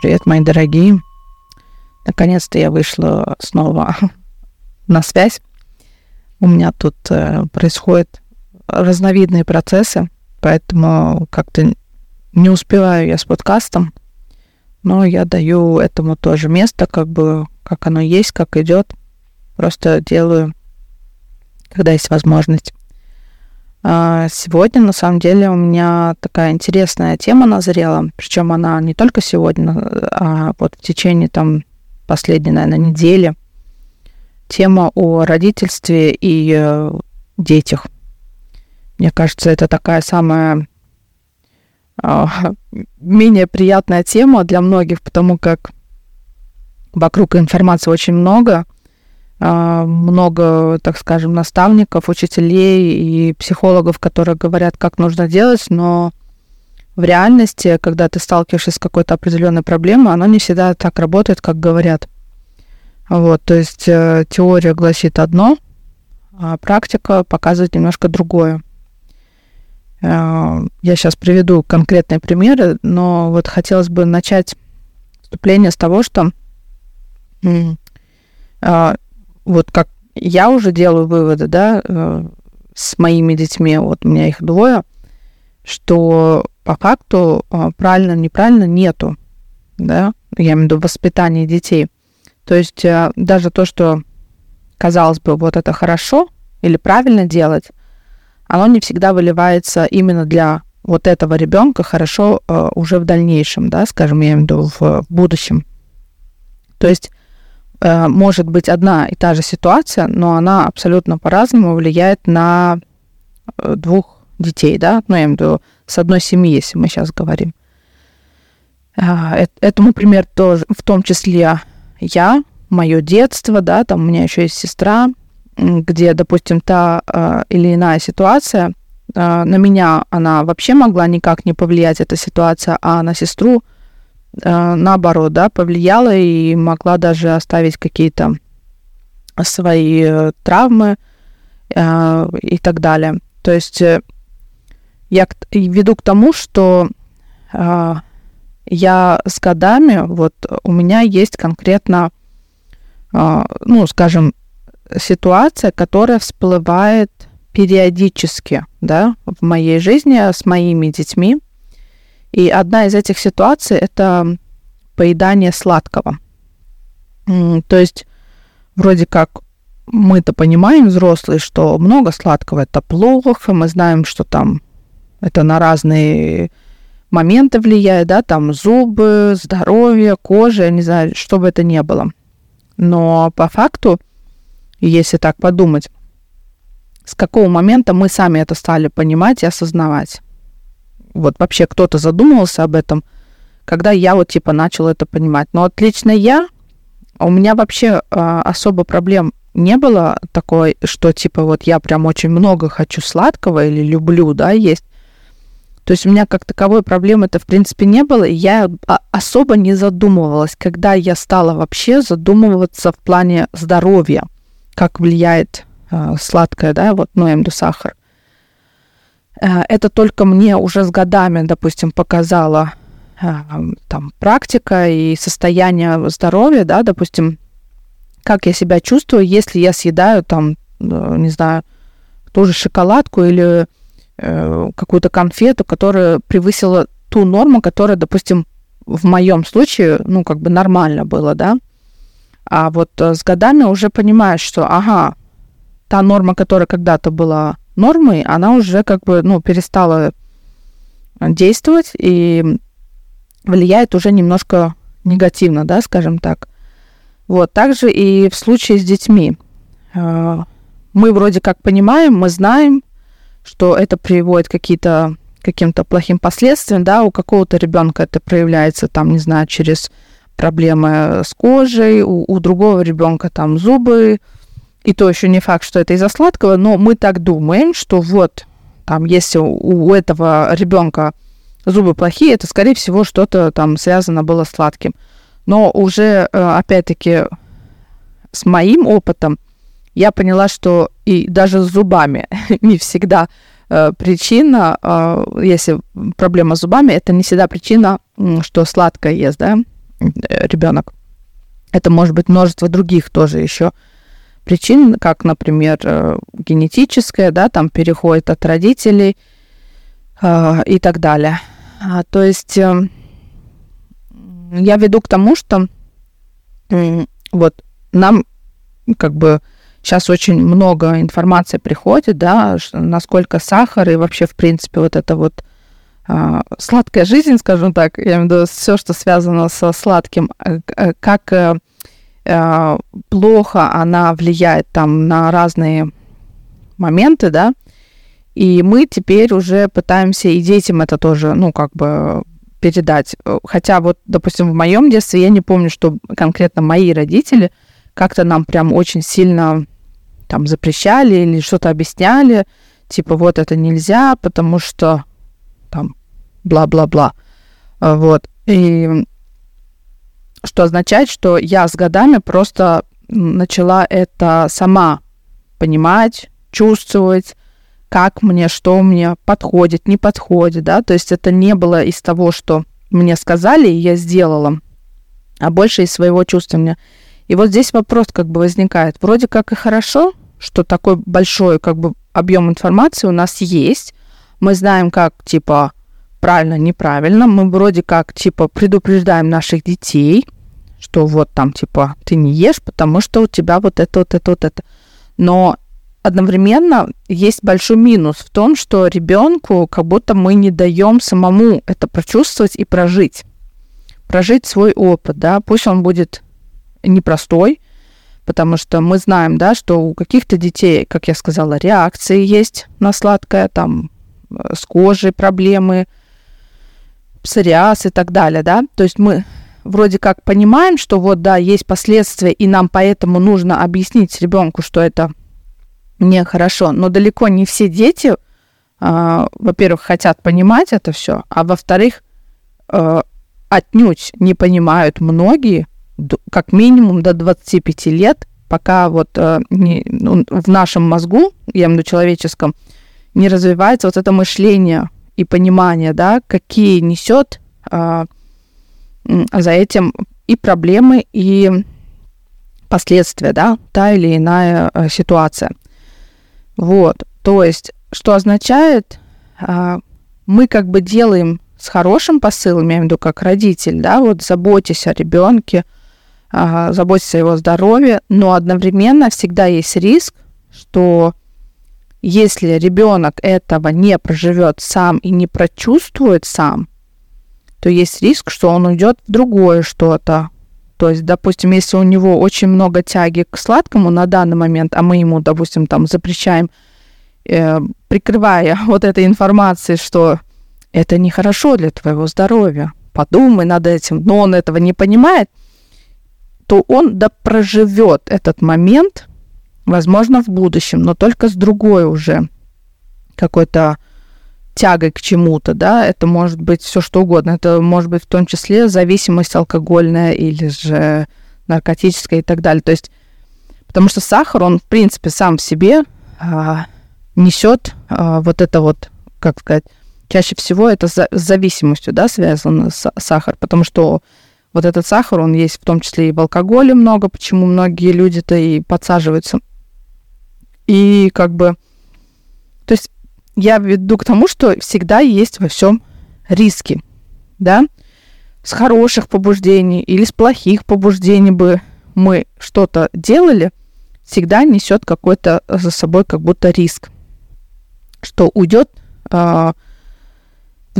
Привет, мои дорогие. Наконец-то я вышла снова на связь. У меня тут э, происходят разновидные процессы, поэтому как-то не успеваю я с подкастом, но я даю этому тоже место, как бы как оно есть, как идет. Просто делаю, когда есть возможность. А, сегодня, на самом деле, у меня такая интересная тема назрела, причем она не только сегодня, а вот в течение там последней, наверное, недели. Тема о родительстве и э, детях. Мне кажется, это такая самая э, менее приятная тема для многих, потому как вокруг информации очень много – а, много, так скажем, наставников, учителей и психологов, которые говорят, как нужно делать, но в реальности, когда ты сталкиваешься с какой-то определенной проблемой, оно не всегда так работает, как говорят. Вот, то есть э, теория гласит одно, а практика показывает немножко другое. Э, я сейчас приведу конкретные примеры, но вот хотелось бы начать вступление с того, что э, вот как я уже делаю выводы, да, э, с моими детьми, вот у меня их двое, что по факту э, правильно, неправильно нету, да, я имею в виду воспитание детей. То есть э, даже то, что казалось бы, вот это хорошо или правильно делать, оно не всегда выливается именно для вот этого ребенка хорошо уже в дальнейшем, да, скажем, я имею в виду в будущем. То есть может быть одна и та же ситуация, но она абсолютно по-разному влияет на э, двух детей, да, ну, я имею в виду с одной семьи, если мы сейчас говорим. Э, этому пример тоже, в том числе я, мое детство, да, там у меня еще есть сестра, где, допустим, та или иная ситуация, на меня она вообще могла никак не повлиять, эта ситуация, а на сестру – Э, наоборот, да, повлияла и могла даже оставить какие-то свои э, травмы э, и так далее. То есть я веду к тому, что я с годами, вот у меня есть конкретно, ну, скажем, ситуация, которая всплывает периодически, да, в моей жизни с моими детьми. И одна из этих ситуаций – это поедание сладкого. То есть вроде как мы-то понимаем, взрослые, что много сладкого – это плохо, мы знаем, что там это на разные моменты влияет, да, там зубы, здоровье, кожа, я не знаю, что бы это ни было. Но по факту, если так подумать, с какого момента мы сами это стали понимать и осознавать? Вот вообще кто-то задумывался об этом, когда я вот типа начала это понимать. Но отлично я, у меня вообще э, особо проблем не было такой, что типа вот я прям очень много хочу сладкого или люблю, да, есть. То есть у меня как таковой проблемы это в принципе не было, и я особо не задумывалась, когда я стала вообще задумываться в плане здоровья, как влияет э, сладкое, да, вот, ну, я сахар. Э, это только мне уже с годами, допустим, показала э, там практика и состояние здоровья, да, допустим, как я себя чувствую, если я съедаю там, э, не знаю, ту же шоколадку или э, какую-то конфету, которая превысила ту норму, которая, допустим, в моем случае, ну, как бы нормально было, да. А вот с годами уже понимаешь, что, ага, та норма, которая когда-то была нормой, она уже как бы, ну, перестала действовать и влияет уже немножко негативно, да, скажем так. Вот, также и в случае с детьми. Э, мы вроде как понимаем, мы знаем, что это приводит какие-то каким-то плохим последствиям, да, у какого-то ребенка это проявляется, там, не знаю, через проблемы с кожей, у, у другого ребенка там зубы, и то еще не факт, что это из-за сладкого, но мы так думаем, что вот там, если у этого ребенка зубы плохие, это, скорее всего, что-то там связано было с сладким. Но уже, э, опять-таки, с моим опытом я поняла, что и даже с зубами не всегда э, причина, э, если проблема с зубами, это не всегда причина, что сладкое ест, да. ребенок. Это может быть множество других тоже еще причин, как, например, э, генетическая, да, там переходит от родителей э, и так далее. А, то есть э, я веду к тому, что э, вот нам как бы сейчас очень много информации приходит, да, насколько сахар и вообще, в принципе, вот это вот э, сладкая жизнь, скажем так, я имею в виду все, что связано со сладким, э, как плохо она влияет там на разные моменты, да, и мы теперь уже пытаемся и детям это тоже, ну, как бы передать. Хотя вот, допустим, в моем детстве я не помню, что конкретно мои родители как-то нам прям очень сильно там запрещали или что-то объясняли, типа вот это нельзя, потому что там бла-бла-бла. Вот. И что означает, что я с годами просто начала это сама понимать, чувствовать, как мне, что мне подходит, не подходит, да, то есть это не было из того, что мне сказали, и я сделала, а больше из своего чувствования. И вот здесь вопрос как бы возникает. Вроде как и хорошо, что такой большой как бы объем информации у нас есть. Мы знаем, как, типа, правильно, неправильно. Мы вроде как, типа, предупреждаем наших детей, что вот там, типа, ты не ешь, потому что у тебя вот это, вот это, вот это. Но одновременно есть большой минус в том, что ребенку как будто мы не даем самому это прочувствовать и прожить. Прожить свой опыт, да, пусть он будет непростой, потому что мы знаем, да, что у каких-то детей, как я сказала, реакции есть на сладкое, там, э, с кожей проблемы, псориаз и так далее, да, то есть мы вроде как понимаем, что вот да, есть последствия, и нам поэтому нужно объяснить ребенку, что это нехорошо, но далеко не все дети, э, во-первых, хотят понимать это все, а во-вторых, э, отнюдь не понимают многие, как минимум до 25 лет, пока вот э, не, ну, в нашем мозгу, я имею в виду человеческом, не развивается вот это мышление и понимание, да, какие несет э, за этим и проблемы, и последствия, да, та или иная э, ситуация. Вот, то есть, что означает, э, мы как бы делаем с хорошим посылом, я имею в виду как родитель, да, вот заботьтесь о ребенке, э, заботьтесь о его здоровье, но одновременно всегда есть риск, что если ребенок этого не проживет сам и не прочувствует сам, то есть риск, что он уйдет в другое что-то. То есть, допустим, если у него очень много тяги к сладкому на данный момент, а мы ему, допустим, там запрещаем, э, прикрывая вот этой информацией, что это нехорошо для твоего здоровья, подумай над этим, но он этого не понимает, то он да проживет этот момент, возможно, в будущем, но только с другой уже какой-то тягой к чему-то, да, это может быть все что угодно. Это может быть в том числе зависимость алкогольная или же наркотическая и так далее. То есть, потому что сахар, он, в принципе, сам в себе а, несет а, вот это вот, как сказать, чаще всего это с зависимостью, да, связано с, сахар, потому что вот этот сахар, он есть в том числе и в алкоголе много, почему многие люди-то и подсаживаются. И как бы, то есть я веду к тому, что всегда есть во всем риски, да, с хороших побуждений или с плохих побуждений бы мы что-то делали, всегда несет какой-то за собой как будто риск, что уйдет э, в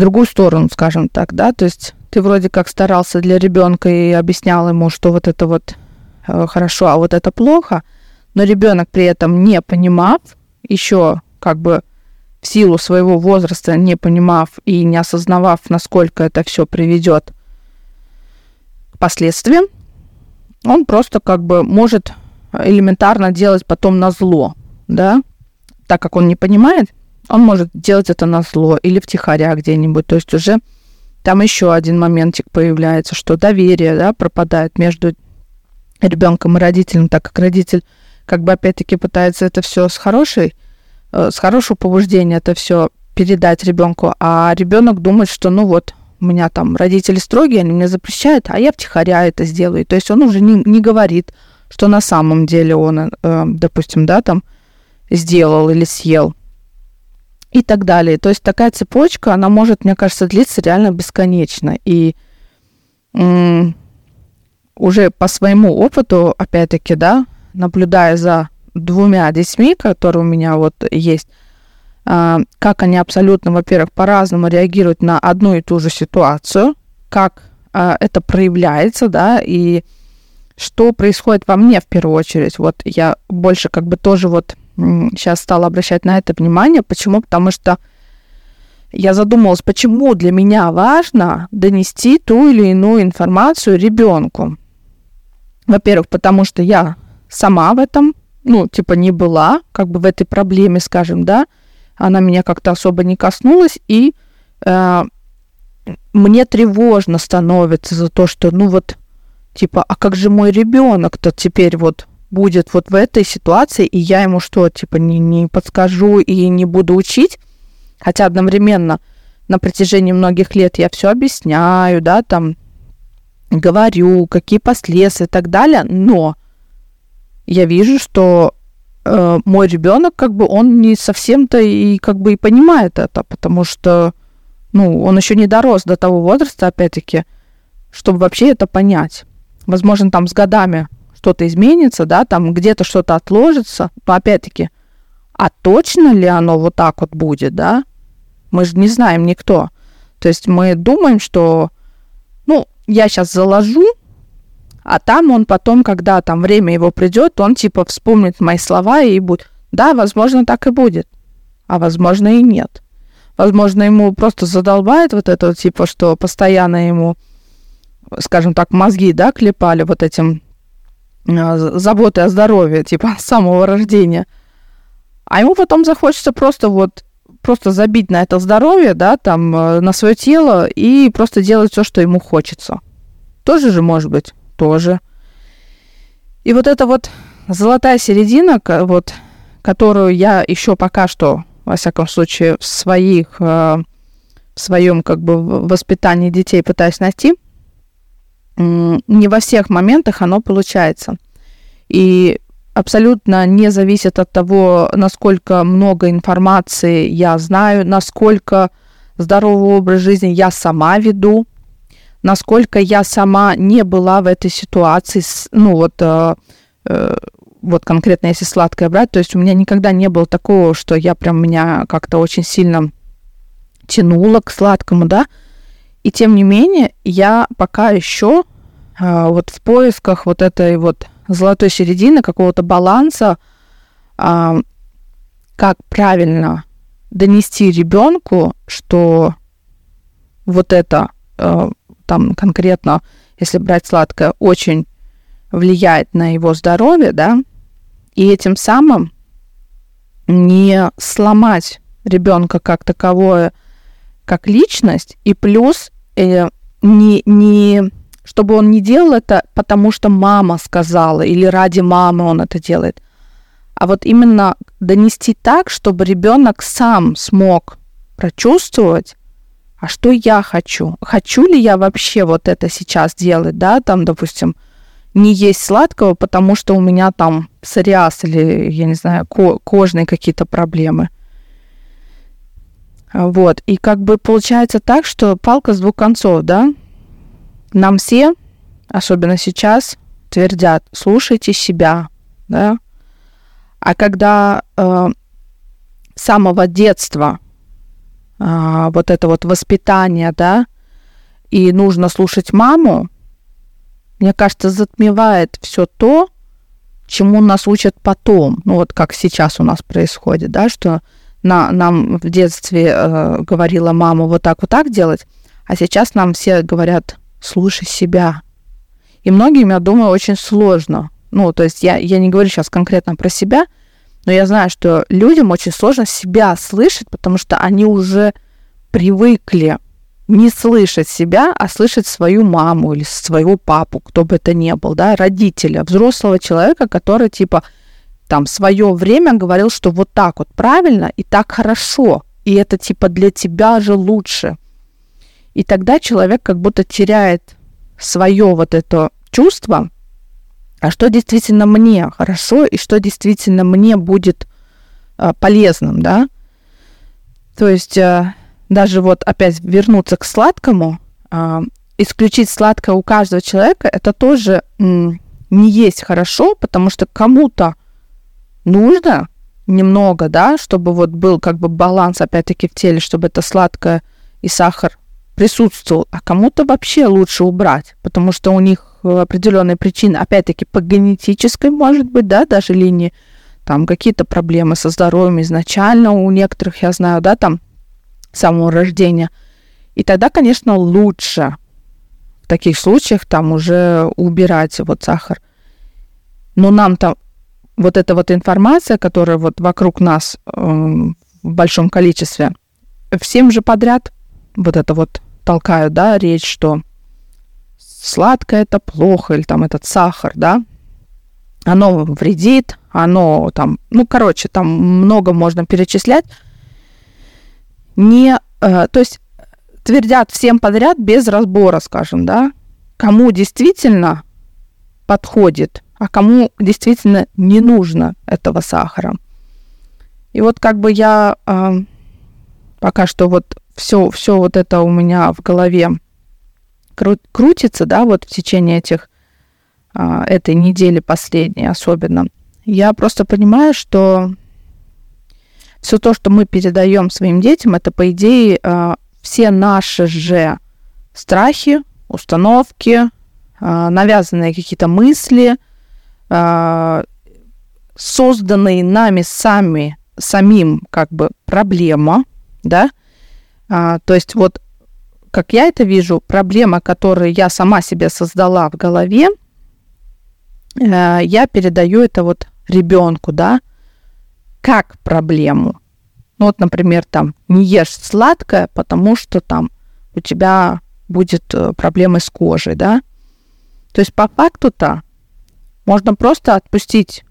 другую сторону, скажем так, да, то есть ты вроде как старался для ребенка и объяснял ему, что вот это вот э, хорошо, а вот это плохо, но ребенок при этом не понимав, еще как бы в силу своего возраста, не понимав и не осознавав, насколько это все приведет к последствиям, он просто как бы может элементарно делать потом на зло, да, так как он не понимает, он может делать это на зло или втихаря где-нибудь, то есть уже там еще один моментик появляется, что доверие, да, пропадает между ребенком и родителем, так как родитель как бы опять-таки пытается это все с хорошей Э, с хорошего побуждения это все передать ребенку, а ребенок думает, что ну вот, у меня там родители строгие, они мне запрещают, а я втихаря это сделаю. То есть он уже не, не говорит, что на самом деле он, э, допустим, да, там сделал или съел и так далее. То есть такая цепочка, она может, мне кажется, длиться реально бесконечно. И уже по своему опыту, опять-таки, да, наблюдая за двумя детьми, которые у меня вот есть, а, как они абсолютно, во-первых, по-разному реагируют на одну и ту же ситуацию, как а, это проявляется, да, и что происходит во мне в первую очередь. Вот я больше как бы тоже вот сейчас стала обращать на это внимание. Почему? Потому что я задумалась, почему для меня важно донести ту или иную информацию ребенку. Во-первых, потому что я сама в этом, ну, типа, не была, как бы в этой проблеме, скажем, да, она меня как-то особо не коснулась, и э, мне тревожно становится за то, что, ну, вот, типа, а как же мой ребенок-то теперь вот будет вот в этой ситуации, и я ему что, типа, не, не подскажу и не буду учить, хотя одновременно на протяжении многих лет я все объясняю, да, там, говорю, какие последствия и так далее, но я вижу, что э, мой ребенок, как бы, он не совсем-то и как бы и понимает это, потому что, ну, он еще не дорос до того возраста, опять-таки, чтобы вообще это понять. Возможно, там с годами что-то изменится, да, там где-то что-то отложится, но опять-таки, а точно ли оно вот так вот будет, да? Мы же не знаем никто. То есть мы думаем, что, ну, я сейчас заложу, а там он потом, когда там время его придет, он типа вспомнит мои слова и будет, да, возможно, так и будет, а возможно и нет. Возможно, ему просто задолбает вот это типа, что постоянно ему, скажем так, мозги, да, клепали вот этим э, заботой о здоровье, типа, с самого рождения. А ему потом захочется просто вот просто забить на это здоровье, да, там, э, на свое тело и просто делать все, что ему хочется. Тоже же может быть, тоже. И вот эта вот золотая середина, вот, которую я еще пока что, во всяком случае, в своих, э, в своем как бы воспитании детей пытаюсь найти, не во всех моментах оно получается. И абсолютно не зависит от того, насколько много информации я знаю, насколько здоровый образ жизни я сама веду, насколько я сама не была в этой ситуации, ну вот, э, э, вот конкретно если сладкое брать, то есть у меня никогда не было такого, что я прям меня как-то очень сильно тянула к сладкому, да, и тем не менее я пока еще э, вот в поисках вот этой вот золотой середины, какого-то баланса, а, как правильно донести ребенку, что вот это а, там конкретно, если брать сладкое, очень влияет на его здоровье, да, и этим самым не сломать ребенка как таковое, как личность, и плюс э, не, не чтобы он не делал это, потому что мама сказала, или ради мамы он это делает, а вот именно донести так, чтобы ребенок сам смог прочувствовать, а что я хочу? Хочу ли я вообще вот это сейчас делать, да, там, допустим, не есть сладкого, потому что у меня там псориаз или, я не знаю, ко- кожные какие-то проблемы. Вот, и как бы получается так, что палка с двух концов, да, нам все, особенно сейчас, твердят, слушайте себя, да. А когда э, с самого детства э, вот это вот воспитание, да, и нужно слушать маму, мне кажется, затмевает все то, чему нас учат потом. Ну вот как сейчас у нас происходит, да, что на, нам в детстве э, говорила мама вот так вот так делать, а сейчас нам все говорят, слушай себя. И многим, я думаю, очень сложно. Ну, то есть я, я не говорю сейчас конкретно про себя, но я знаю, что людям очень сложно себя слышать, потому что они уже привыкли не слышать себя, а слышать свою маму или своего папу, кто бы это ни был, да, родителя, взрослого человека, который типа там свое время говорил, что вот так вот правильно и так хорошо, и это типа для тебя же лучше. И тогда человек как будто теряет свое вот это чувство, а что действительно мне хорошо и что действительно мне будет а, полезным, да. То есть а, даже вот опять вернуться к сладкому, а, исключить сладкое у каждого человека, это тоже не есть хорошо, потому что кому-то нужно немного, да, чтобы вот был как бы баланс опять-таки в теле, чтобы это сладкое и сахар присутствовал, а кому-то вообще лучше убрать, потому что у них определенные причины, опять-таки по генетической, может быть, да, даже линии, там какие-то проблемы со здоровьем изначально у некоторых, я знаю, да, там с самого рождения. И тогда, конечно, лучше в таких случаях там уже убирать вот сахар. Но нам там вот эта вот информация, которая вот вокруг нас э, в большом количестве, всем же подряд вот это вот толкают, да, речь, что сладкое это плохо, или там этот сахар, да, оно вредит, оно там, ну, короче, там много можно перечислять. Не, э, то есть твердят всем подряд без разбора, скажем, да, кому действительно подходит, а кому действительно не нужно этого сахара. И вот как бы я э, пока что вот все, все вот это у меня в голове кру- крутится, да, вот в течение этих а, этой недели последней особенно. Я просто понимаю, что все то, что мы передаем своим детям, это по идее а, все наши же страхи, установки, а, навязанные какие-то мысли, а, созданные нами сами самим как бы проблема, да, а, то есть вот как я это вижу, проблема, которую я сама себе создала в голове, э, я передаю это вот ребенку, да, как проблему. Ну вот, например, там не ешь сладкое, потому что там у тебя будет э, проблемы с кожей, да. То есть по факту-то можно просто отпустить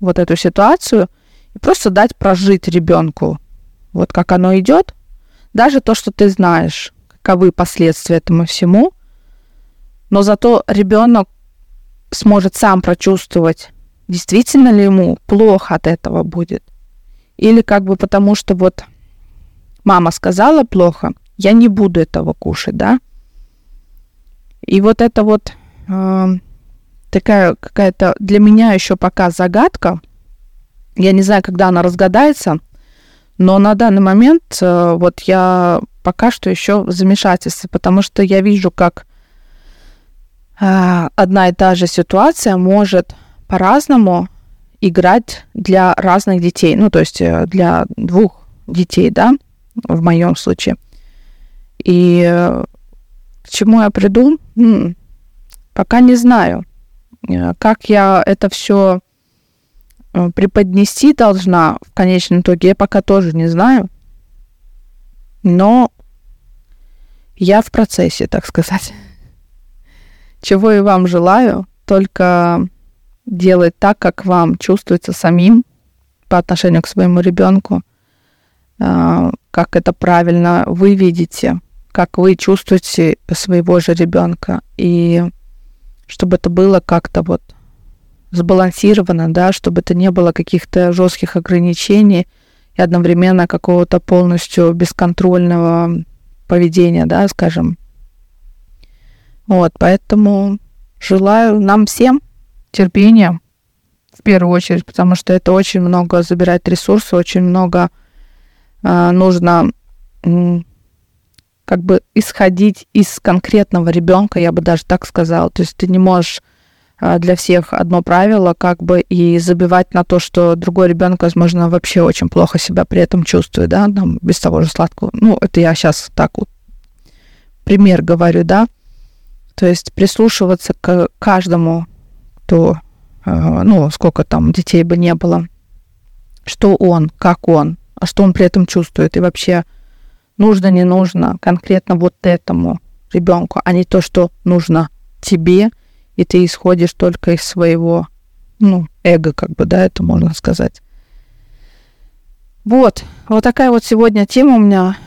вот эту ситуацию и просто дать прожить ребенку. Вот как оно идет, даже то, что ты знаешь, каковы последствия этому всему, но зато ребенок сможет сам прочувствовать, действительно ли ему плохо от этого будет. Или как бы потому, что вот мама сказала плохо, я не буду этого кушать, да? И вот это вот э, такая какая-то для меня еще пока загадка. Я не знаю, когда она разгадается, но на данный момент э, вот я пока что еще в замешательстве, потому что я вижу, как э, одна и та же ситуация может по-разному играть для разных детей. Ну, то есть э, для двух детей, да, в моем случае. И к чему я приду, м-м, пока не знаю. Как я это все преподнести должна в конечном итоге, я пока тоже не знаю. Но я в процессе, так сказать. Чего и вам желаю, только делать так, как вам чувствуется самим по отношению к своему ребенку, а, как это правильно вы видите, как вы чувствуете своего же ребенка, и чтобы это было как-то вот сбалансировано, да, чтобы это не было каких-то жестких ограничений и одновременно какого-то полностью бесконтрольного поведения, да, скажем. Вот, поэтому желаю нам всем терпения в первую очередь, потому что это очень много забирает ресурсов, очень много э, нужно как бы исходить из конкретного ребенка, я бы даже так сказала. То есть ты не можешь для всех одно правило, как бы и забивать на то, что другой ребенок, возможно, вообще очень плохо себя при этом чувствует, да, там, без того же сладкого. Ну, это я сейчас так вот пример говорю, да. То есть прислушиваться к каждому, кто, а, ну, сколько там детей бы не было, что он, как он, а что он при этом чувствует, и вообще нужно, не нужно конкретно вот этому ребенку, а не то, что нужно тебе, и ты исходишь только из своего, ну, эго, как бы, да, это можно сказать. Вот, вот такая вот сегодня тема у меня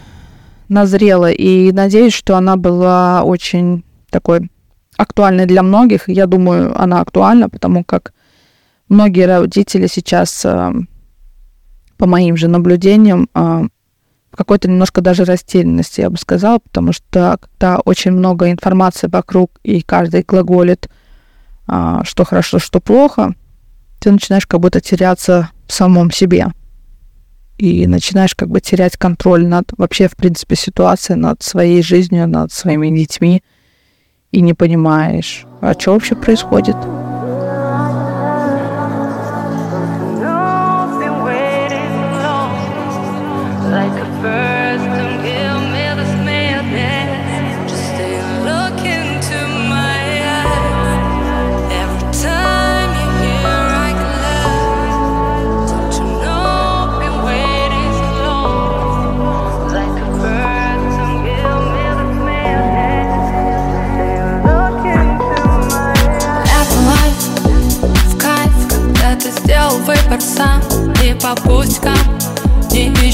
назрела, и надеюсь, что она была очень такой актуальной для многих. Я думаю, она актуальна, потому как многие родители сейчас, э, по моим же наблюдениям, э, в какой-то немножко даже растерянности, я бы сказала, потому что когда очень много информации вокруг, и каждый глаголит, что хорошо, что плохо, ты начинаешь как будто теряться в самом себе. И начинаешь как бы терять контроль над вообще, в принципе, ситуацией, над своей жизнью, над своими детьми. И не понимаешь, а что вообще происходит.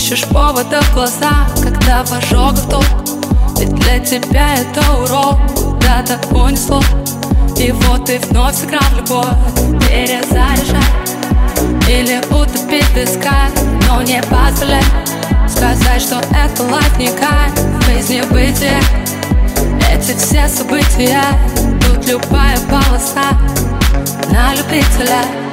Ищешь повода в глаза, когда в толк Ведь для тебя это урок, куда-то унесло И вот ты вновь сыграл любовь, перезаряжай Или утопить в песках, но не позволяй. Сказать, что это кайф, жизни бытия Эти все события, тут любая полоса на любителя